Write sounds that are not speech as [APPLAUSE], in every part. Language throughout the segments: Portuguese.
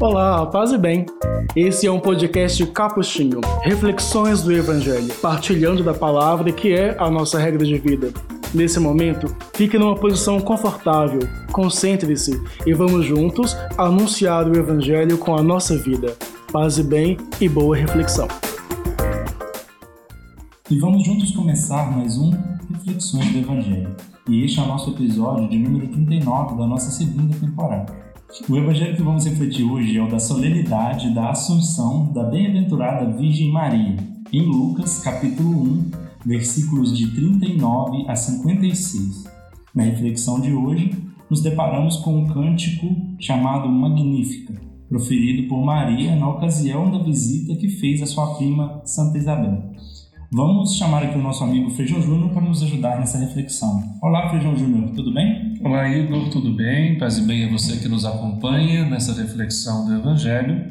Olá, paz e bem. Esse é um podcast capuchinho, reflexões do Evangelho, partilhando da palavra que é a nossa regra de vida. Nesse momento, fique numa posição confortável, concentre-se e vamos juntos anunciar o Evangelho com a nossa vida. Paz e bem e boa reflexão. E vamos juntos começar mais um Reflexões do Evangelho. E este é o nosso episódio de número 39 da nossa segunda temporada. O Evangelho que vamos refletir hoje é o da solenidade da Assunção da Bem-aventurada Virgem Maria, em Lucas, capítulo 1, versículos de 39 a 56. Na reflexão de hoje, nos deparamos com um cântico chamado Magnífica, proferido por Maria na ocasião da visita que fez a sua prima Santa Isabel. Vamos chamar aqui o nosso amigo Feijão Júnior para nos ajudar nessa reflexão. Olá, Feijão Júnior, tudo bem? Olá, Igor, tudo bem? Paz e bem a você que nos acompanha nessa reflexão do Evangelho.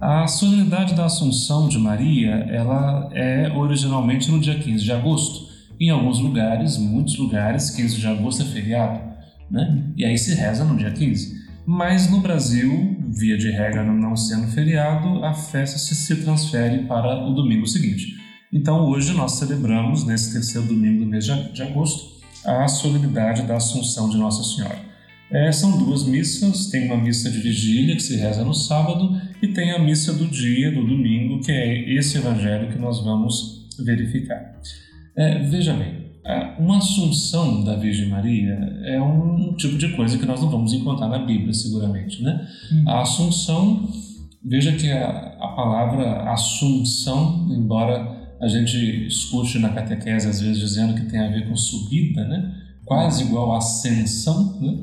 A solenidade da Assunção de Maria, ela é originalmente no dia 15 de agosto. Em alguns lugares, muitos lugares, 15 de agosto é feriado, né? E aí se reza no dia 15. Mas no Brasil, via de regra não sendo feriado, a festa se transfere para o domingo seguinte. Então, hoje nós celebramos, nesse terceiro domingo do mês de agosto, a solenidade da Assunção de Nossa Senhora. É, são duas missas, tem uma missa de vigília que se reza no sábado e tem a missa do dia, do domingo, que é esse evangelho que nós vamos verificar. É, veja bem, uma Assunção da Virgem Maria é um tipo de coisa que nós não vamos encontrar na Bíblia, seguramente. Né? Hum. A Assunção, veja que a, a palavra Assunção, embora a gente escute na catequese às vezes dizendo que tem a ver com subida, né? quase igual a ascensão, né?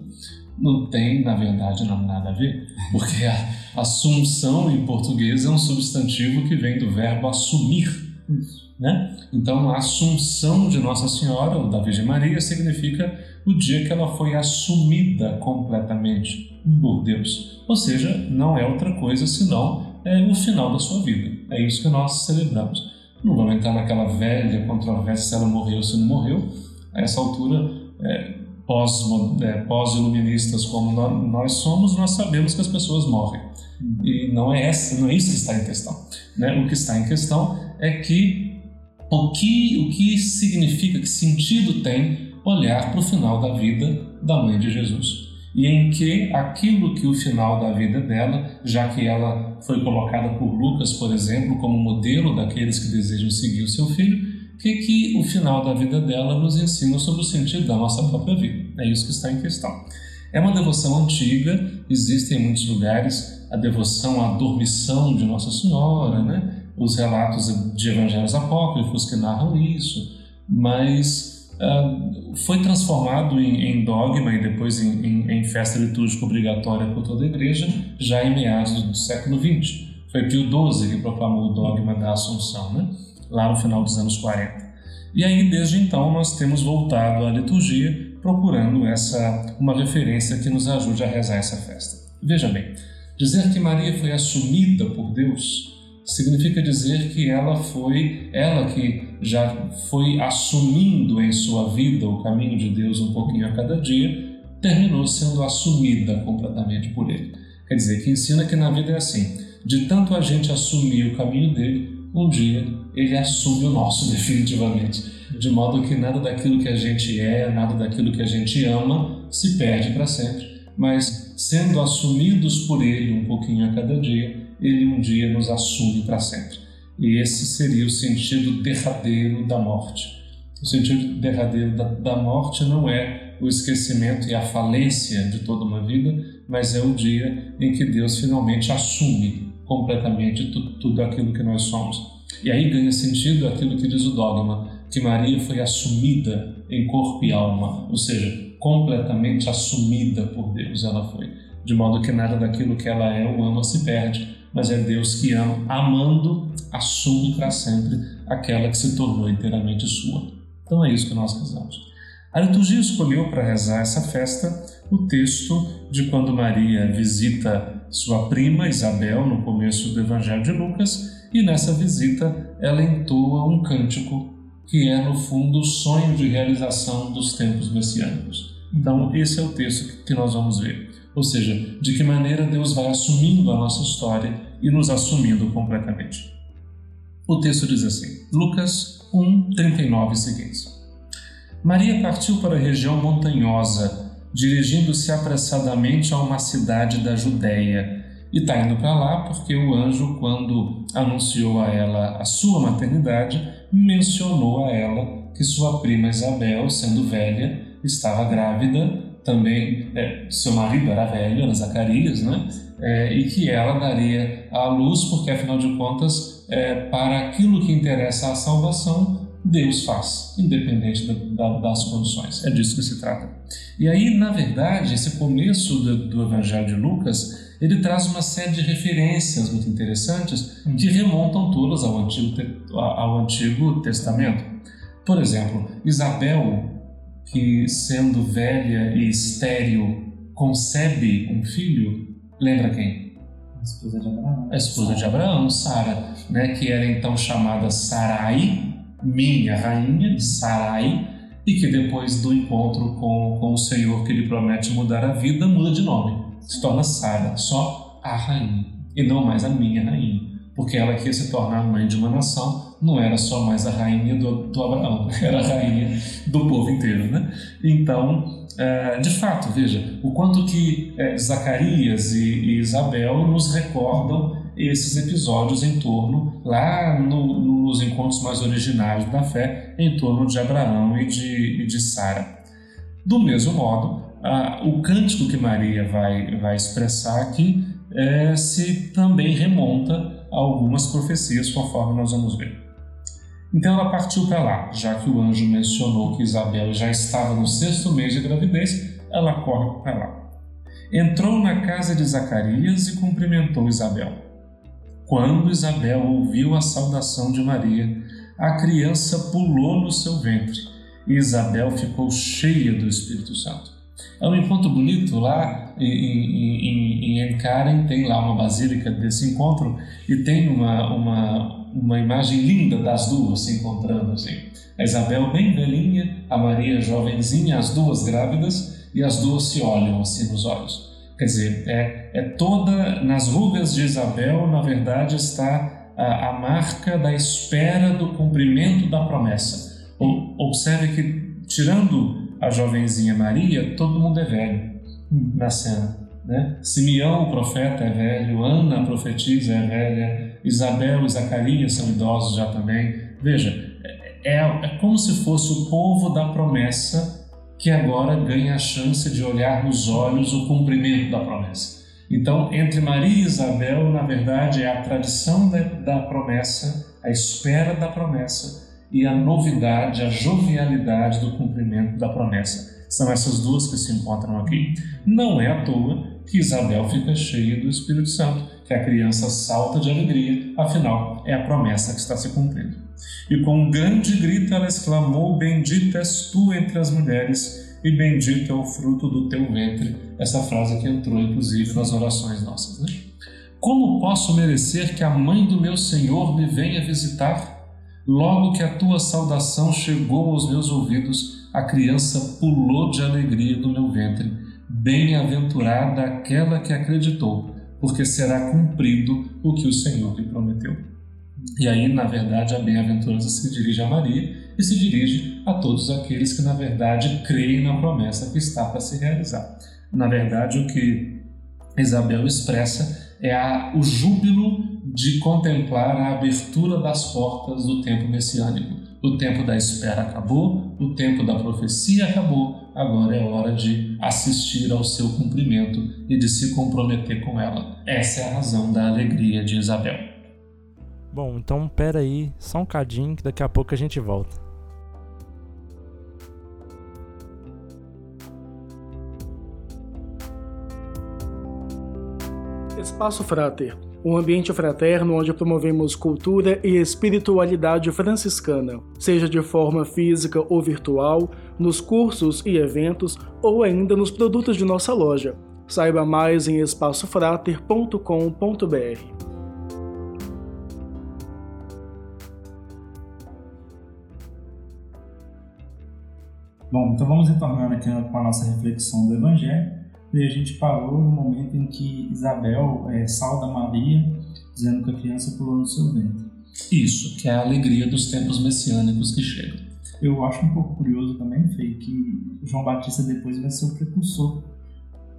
não tem, na verdade, não, nada a ver, porque a assunção em português é um substantivo que vem do verbo assumir. Né? Então, a assunção de Nossa Senhora, ou da Virgem Maria, significa o dia que ela foi assumida completamente por Deus. Ou seja, não é outra coisa senão é o final da sua vida. É isso que nós celebramos. Não vamos entrar naquela velha controvérsia se ela morreu ou se não morreu. A essa altura, é, pós-iluministas é, pós como nós somos, nós sabemos que as pessoas morrem. E não é, essa, não é isso que está em questão. Né? O que está em questão é que o que, o que significa, que sentido tem olhar para o final da vida da mãe de Jesus e em que aquilo que o final da vida dela, já que ela foi colocada por Lucas, por exemplo, como modelo daqueles que desejam seguir o seu filho, que, que o final da vida dela nos ensina sobre o sentido da nossa própria vida. É isso que está em questão. É uma devoção antiga, existe em muitos lugares a devoção à dormição de Nossa Senhora, né? os relatos de evangelhos apócrifos que narram isso, mas Uh, foi transformado em, em, dogma e depois em, em, em, festa litúrgica obrigatória por toda a igreja já em meados do, do século XX. Foi Pio XII que proclamou o dogma da Assunção, né? lá no final dos anos 40. E aí, desde então, nós temos voltado à liturgia procurando essa uma referência que nos ajude a rezar essa festa. Veja bem, dizer que Maria foi assumida por Deus significa dizer que ela foi, ela que já foi assumindo em sua vida o caminho de Deus um pouquinho a cada dia, terminou sendo assumida completamente por Ele. Quer dizer, que ensina que na vida é assim: de tanto a gente assumir o caminho dele, um dia ele assume o nosso [LAUGHS] definitivamente. De modo que nada daquilo que a gente é, nada daquilo que a gente ama se perde para sempre, mas sendo assumidos por ele um pouquinho a cada dia, ele um dia nos assume para sempre. E esse seria o sentido derradeiro da morte. O sentido derradeiro da, da morte não é o esquecimento e a falência de toda uma vida, mas é o dia em que Deus finalmente assume completamente tudo, tudo aquilo que nós somos. E aí ganha sentido aquilo que diz o dogma, que Maria foi assumida em corpo e alma, ou seja, completamente assumida por Deus ela foi, de modo que nada daquilo que ela é ou ama se perde, mas é Deus que ama, amando, assume para sempre aquela que se tornou inteiramente sua. Então é isso que nós rezamos. A liturgia escolheu para rezar essa festa o texto de quando Maria visita sua prima Isabel no começo do Evangelho de Lucas e nessa visita ela entoa um cântico que é no fundo o sonho de realização dos tempos messiânicos. Então esse é o texto que nós vamos ver. Ou seja, de que maneira Deus vai assumindo a nossa história e nos assumindo completamente. O texto diz assim, Lucas 1, 39 e seguintes. Maria partiu para a região montanhosa, dirigindo-se apressadamente a uma cidade da Judéia. E está indo para lá porque o anjo, quando anunciou a ela a sua maternidade, mencionou a ela que sua prima Isabel, sendo velha, estava grávida também é, seu marido era velho, era Zacarias, né? É, e que ela daria à luz, porque afinal de contas, é, para aquilo que interessa à salvação, Deus faz, independente da, da, das condições. É disso que se trata. E aí, na verdade, esse começo do, do Evangelho de Lucas, ele traz uma série de referências muito interessantes que remontam todas ao Antigo, ao Antigo Testamento. Por exemplo, Isabel que, sendo velha e estéril, concebe um filho, lembra quem? A esposa de Abraão. A esposa de Abraão, Sara, né, que era então chamada Sarai, minha rainha, Sarai, e que depois do encontro com, com o Senhor que lhe promete mudar a vida, muda de nome. Se torna Sara, só a rainha, e não mais a minha rainha, porque ela quer se tornar mãe de uma nação não era só mais a rainha do, do Abraão, [LAUGHS] era a rainha do povo inteiro, né? Então, é, de fato, veja, o quanto que é, Zacarias e, e, Isabel nos recordam esses episódios em torno, lá no, nos encontros mais originários da fé, em torno de Abraão e de, e de Sara. Do mesmo modo, a, o cântico que Maria vai, vai expressar aqui é, se também remonta a algumas profecias, conforme nós vamos ver. Então ela partiu para lá, já que o anjo mencionou que Isabel já estava no sexto mês de gravidez, ela corre para lá. Entrou na casa de Zacarias e cumprimentou Isabel. Quando Isabel ouviu a saudação de Maria, a criança pulou no seu ventre e Isabel ficou cheia do Espírito Santo. É um encontro bonito lá em, em, tem lá uma basílica desse encontro e tem uma, uma, uma imagem linda das duas se encontrando assim. A Isabel bem velhinha, a Maria jovenzinha, as duas grávidas e as duas se olham assim nos olhos. Quer dizer, é, é toda nas rugas de Isabel, na verdade, está a, a marca da espera do cumprimento da promessa. O, observe que tirando a jovenzinha Maria, todo mundo é velho na cena. Né? Simeão, profeta, é velho, Ana, a profetisa, é velha, Isabel e Zacarias são idosos já também. Veja, é, é como se fosse o povo da promessa que agora ganha a chance de olhar nos olhos o cumprimento da promessa. Então, entre Maria e Isabel, na verdade, é a tradição da, da promessa, a espera da promessa e a novidade, a jovialidade do cumprimento da promessa. São essas duas que se encontram aqui. Não é à toa que Isabel fica cheia do Espírito Santo, que a criança salta de alegria, afinal, é a promessa que está se cumprindo. E com um grande grito ela exclamou: Bendita és tu entre as mulheres, e bendito é o fruto do teu ventre. Essa frase que entrou, inclusive, nas orações nossas. Né? Como posso merecer que a mãe do meu Senhor me venha visitar? Logo que a tua saudação chegou aos meus ouvidos, a criança pulou de alegria no meu ventre Bem-aventurada aquela que acreditou, porque será cumprido o que o Senhor lhe prometeu. E aí, na verdade, a bem-aventurança se dirige a Maria e se dirige a todos aqueles que, na verdade, creem na promessa que está para se realizar. Na verdade, o que Isabel expressa é a, o júbilo de contemplar a abertura das portas do tempo messiânico. O tempo da espera acabou, o tempo da profecia acabou, agora é hora de assistir ao seu cumprimento e de se comprometer com ela. Essa é a razão da alegria de Isabel. Bom, então pera aí, só um cadinho que daqui a pouco a gente volta. Espaço Frater um ambiente fraterno onde promovemos cultura e espiritualidade franciscana, seja de forma física ou virtual, nos cursos e eventos ou ainda nos produtos de nossa loja. Saiba mais em espaçofrater.com.br. Bom, então vamos retornar aqui com a nossa reflexão do Evangelho. E a gente parou no momento em que Isabel é, sauda Maria, dizendo que a criança pulou no seu ventre. Isso, que é a alegria dos tempos messiânicos que chegam. Eu acho um pouco curioso também, Fê, que João Batista depois vai ser o precursor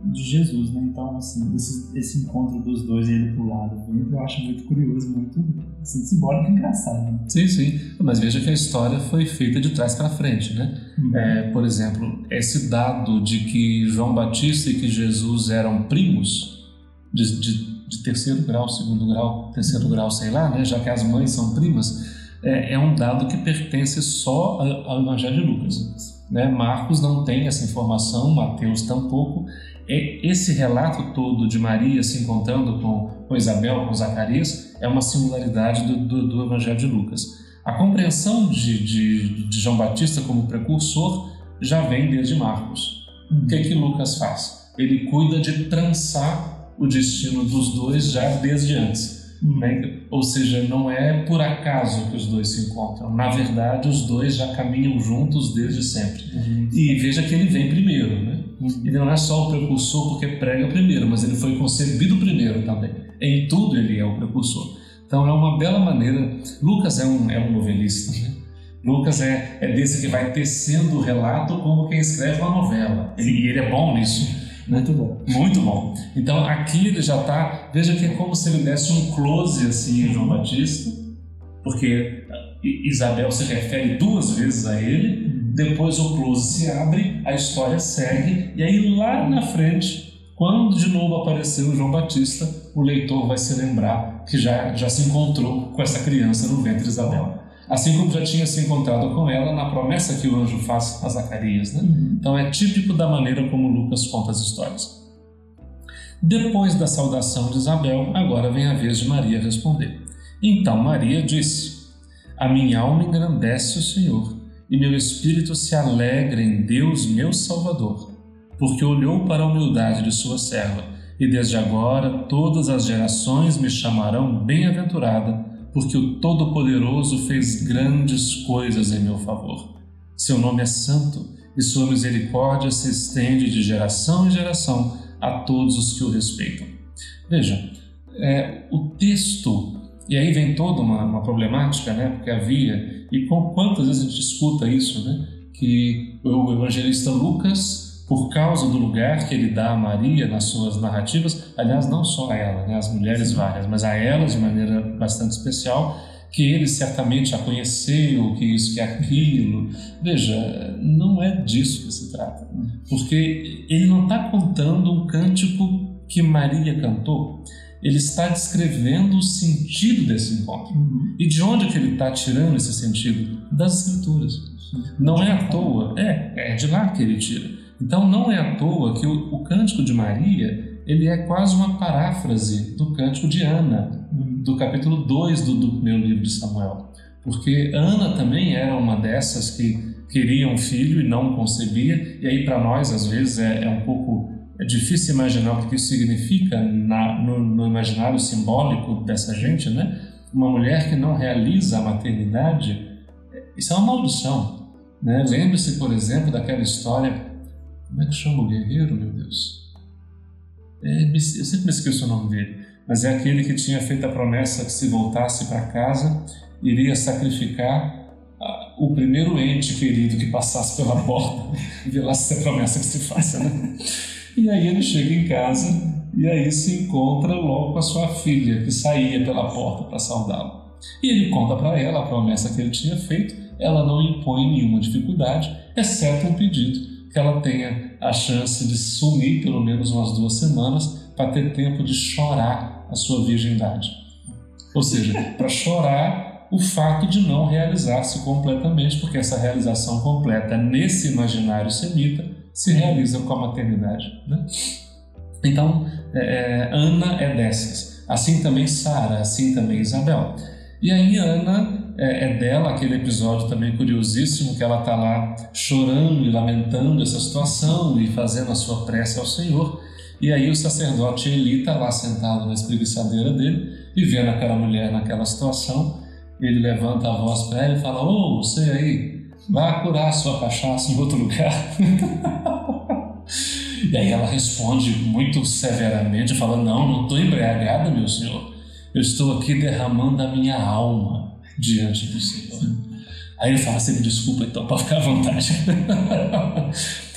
de Jesus, né? Então, assim, esse, esse encontro dos dois e ele pro lado, eu acho muito curioso, muito assim, simbólico e engraçado. Né? Sim, sim. Mas veja que a história foi feita de trás para frente, né? Uhum. É, por exemplo, esse dado de que João Batista e que Jesus eram primos de, de, de terceiro grau, segundo grau, terceiro uhum. grau, sei lá, né? Já que as mães são primas, é, é um dado que pertence só ao Evangelho de Lucas. Né? Marcos não tem essa informação, Mateus tampouco. Esse relato todo de Maria se encontrando com, com Isabel, com Zacarias, é uma singularidade do, do, do Evangelho de Lucas. A compreensão de, de, de, João Batista como precursor já vem desde Marcos. O que, é que Lucas faz? Ele cuida de trançar o destino dos dois já desde antes. Né? Ou seja, não é por acaso que os dois se encontram. Na verdade, os dois já caminham juntos desde sempre. Uhum. E veja que ele vem primeiro. Né? Uhum. Ele não é só o precursor porque prega primeiro, mas ele foi concebido primeiro também. Em tudo ele é o precursor. Então é uma bela maneira. Lucas é um, é um novelista. Né? Lucas é, é desse que vai tecendo o relato como quem escreve uma novela. E ele, ele é bom nisso. Muito bom. Muito bom. Então aqui ele já está. Veja que é como se ele desse um close assim em João Batista, porque Isabel se refere duas vezes a ele. Depois o close se abre, a história segue, e aí lá na frente, quando de novo apareceu João Batista, o leitor vai se lembrar que já, já se encontrou com essa criança no ventre de Isabel assim como já tinha se encontrado com ela na promessa que o anjo faz a Zacarias. Né? Uhum. Então é típico da maneira como Lucas conta as histórias. Depois da saudação de Isabel, agora vem a vez de Maria responder. Então Maria disse: A minha alma engrandece o Senhor, e meu espírito se alegra em Deus, meu Salvador, porque olhou para a humildade de sua serva, e desde agora todas as gerações me chamarão bem-aventurada porque o Todo-Poderoso fez grandes coisas em meu favor. Seu nome é santo e sua misericórdia se estende de geração em geração a todos os que o respeitam. Veja, é, o texto, e aí vem toda uma, uma, problemática, né? Porque havia, e com quantas vezes a gente escuta isso, né? Que o evangelista Lucas por causa do lugar que ele dá a Maria nas suas narrativas, aliás, não só a ela, né, as mulheres várias, mas a ela de maneira bastante especial, que ele certamente a conheceu, que isso, que aquilo. Veja, não é disso que se trata, porque ele não está contando um cântico que Maria cantou, ele está descrevendo o sentido desse encontro. Uhum. E de onde é que ele está tirando esse sentido? Das Escrituras. Não é à toa, é, é de lá que ele tira. Então não é à toa que o, o cântico de Maria ele é quase uma paráfrase do cântico de Ana, do capítulo 2 do, do primeiro livro de Samuel. Porque Ana também era uma dessas que queria um filho e não concebia, e aí para nós às vezes é, é, um pouco é difícil imaginar o que isso significa na, no, no imaginário simbólico dessa gente, né? Uma mulher que não realiza a maternidade, isso é uma maldição. Né? Lembre-se, por exemplo, daquela história como é que chama o guerreiro, meu Deus? É, eu sempre me esqueço o nome dele, mas é aquele que tinha feito a promessa que se voltasse para casa iria sacrificar o primeiro ente querido que passasse pela [LAUGHS] porta e vê lá se é promessa que se faça, né? E aí ele chega em casa e aí se encontra logo com a sua filha que saía pela porta para saudá-lo. E ele conta para ela a promessa que ele tinha feito. Ela não impõe nenhuma dificuldade, exceto um pedido que ela tenha a chance de sumir pelo menos umas duas semanas para ter tempo de chorar a sua virgindade. Ou seja, [LAUGHS] para chorar o fato de não realizar-se completamente, porque essa realização completa nesse imaginário semita se realiza com a maternidade. Né? Então, é, é Ana é dessas. Assim também Sara, assim também Isabel. E aí Ana é, é dela aquele episódio também curiosíssimo que ela está lá chorando e lamentando essa situação e fazendo a sua prece ao Senhor. E aí o sacerdote Eli está lá sentado na espreguiçadeira dele e vendo aquela mulher naquela situação, ele levanta a voz para ela e fala: Ô, oh, você aí, vá curar sua cachaça em outro lugar. [LAUGHS] E aí ela responde muito severamente, falando: Não, não estou embriagada, meu senhor. Eu estou aqui derramando a minha alma diante do Senhor. Aí ele fala: Você me desculpa, então, [LAUGHS] para ficar à vontade.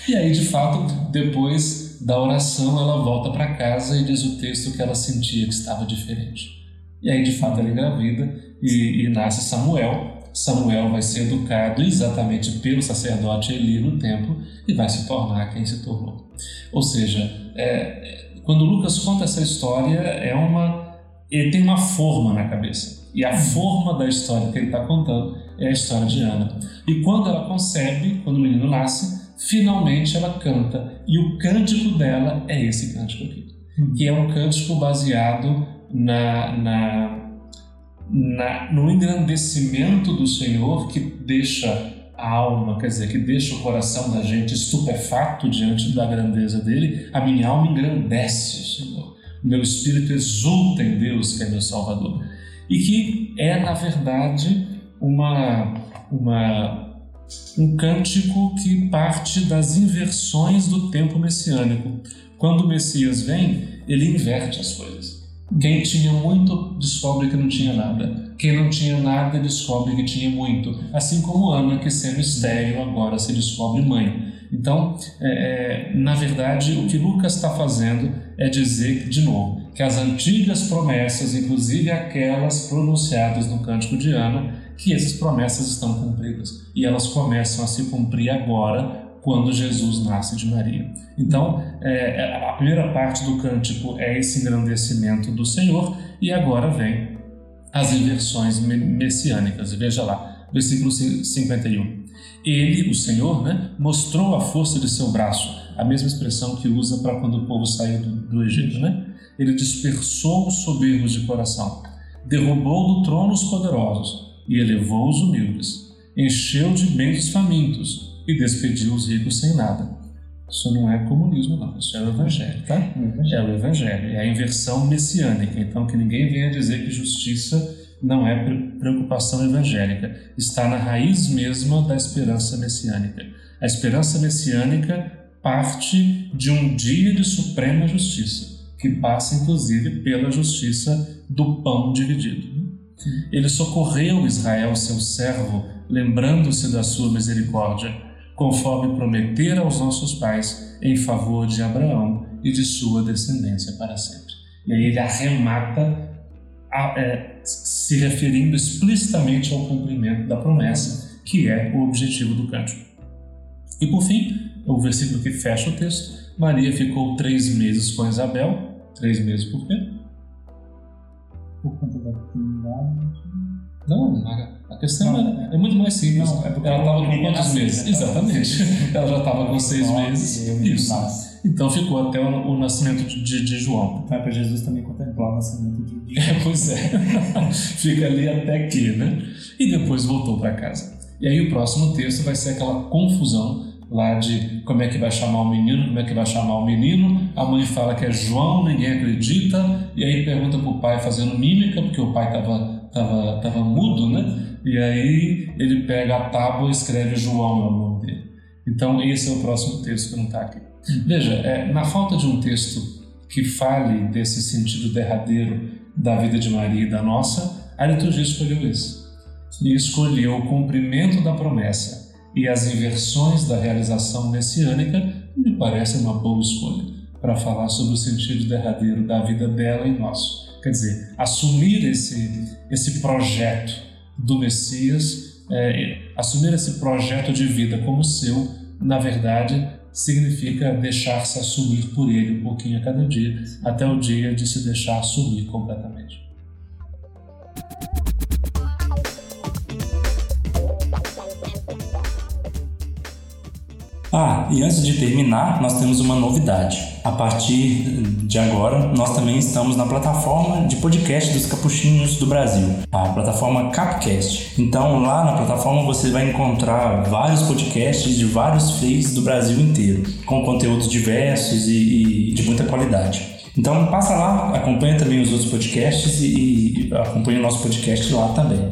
e aí, de fato, depois da oração, ela volta para casa e diz o texto que ela sentia que estava diferente. E aí, de fato, ela engravida e, e nasce Samuel. Samuel vai ser educado exatamente pelo sacerdote Eli no templo e vai se tornar quem se tornou. Ou seja, é, quando Lucas conta essa história, é uma, ele tem uma forma na cabeça. E a forma da história que ele está contando é a história de Ana. E quando ela concebe, quando o menino nasce, finalmente ela canta. E o cântico dela é esse cântico aqui, que é um cântico baseado na, na, na, no engrandecimento do Senhor que deixa a alma, quer dizer, que deixa o coração da gente estupefato diante da grandeza dele, a minha alma engrandece o Senhor. Meu espírito exulta em Deus, que é meu Salvador. E que é, na verdade, uma, uma, um cântico que parte das inversões do tempo messiânico. Quando o Messias vem, ele inverte as coisas. Quem tinha muito descobre que não tinha nada. Quem não tinha nada descobre que tinha muito. Assim como Ana, que sendo estéril agora se descobre mãe. Então, é, é, na verdade, o que Lucas está fazendo é dizer, de novo, que as antigas promessas, inclusive aquelas pronunciadas no Cântico de Ana, que essas promessas estão cumpridas. E elas começam a se cumprir agora quando Jesus nasce de Maria. Então, é, a primeira parte do cântico é esse engrandecimento do Senhor, e agora vem as inversões messiânicas. Veja lá, versículo 51. Ele, o Senhor, né, mostrou a força de seu braço, a mesma expressão que usa para quando o povo saiu do, do Egito. Né? Ele dispersou os soberbos de coração, derrubou do trono os poderosos e elevou os humildes, encheu de bens os famintos e despediu os ricos sem nada. Isso não é comunismo, não. Isso é o Evangelho, tá? É o Evangelho. É a inversão messiânica. Então, que ninguém venha dizer que justiça não é preocupação evangélica. Está na raiz mesma da esperança messiânica. A esperança messiânica parte de um dia de suprema justiça, que passa inclusive pela justiça do pão dividido. Ele socorreu Israel, seu servo, lembrando-se da sua misericórdia conforme prometera aos nossos pais, em favor de Abraão e de sua descendência para sempre. E aí ele arremata, a, é, se referindo explicitamente ao cumprimento da promessa, que é o objetivo do cântico. E por fim, o versículo que fecha o texto: Maria ficou três meses com Isabel. Três meses por quê? Por conta da paternidade. Não, a, questão é, é, muito mais simples. Não, é ela estava com quantos meses? Né? Exatamente. [LAUGHS] ela já estava com seis meses. Isso. Então ficou até o, o nascimento de, de, João. Então é para Jesus também contemplar o nascimento de João. É, pois é. [LAUGHS] Fica ali até aqui, né? E depois voltou para casa. E aí o próximo texto vai ser aquela confusão lá de como é que vai chamar o menino, como é que vai chamar o menino. A mãe fala que é João, ninguém acredita. E aí pergunta para o pai fazendo mímica, porque o pai estava tava, tava mudo, né? E aí ele pega a tábua e escreve João no nome dele. Então esse é o próximo texto que não está aqui. Veja, é, na falta de um texto que fale desse sentido derradeiro da vida de Maria e da nossa, a liturgia escolheu esse. E escolheu o cumprimento da promessa e as inversões da realização messiânica, me parece uma boa escolha para falar sobre o sentido derradeiro da vida dela e nosso. Quer dizer, assumir esse, esse projeto do Messias, é, assumir esse projeto de vida como seu, na verdade, significa deixar-se assumir por ele um pouquinho a cada dia, até o dia de se deixar assumir completamente. Ah, e antes de terminar, nós temos uma novidade. A partir de agora, nós também estamos na plataforma de podcast dos capuchinhos do Brasil, a plataforma Capcast. Então, lá na plataforma você vai encontrar vários podcasts de vários feios do Brasil inteiro, com conteúdos diversos e, e de muita qualidade. Então, passa lá, acompanha também os outros podcasts e, e acompanha o nosso podcast lá também.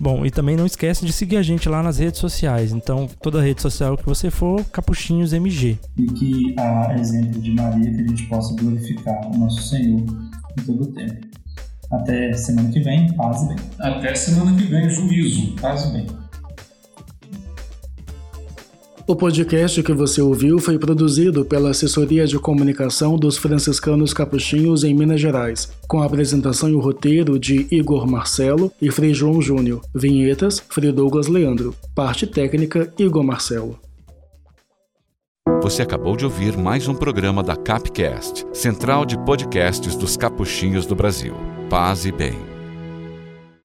Bom, e também não esquece de seguir a gente lá nas redes sociais. Então, toda rede social que você for, Capuchinhos MG. E que, a exemplo de Maria, que a gente possa glorificar o nosso Senhor em todo o tempo. Até semana que vem, paz e bem. Até semana que vem, juízo, paz e bem. O podcast que você ouviu foi produzido pela Assessoria de Comunicação dos Franciscanos Capuchinhos em Minas Gerais, com a apresentação e o roteiro de Igor Marcelo e Frei João Júnior. Vinhetas, Frei Douglas Leandro. Parte técnica, Igor Marcelo. Você acabou de ouvir mais um programa da Capcast, Central de Podcasts dos Capuchinhos do Brasil. Paz e bem.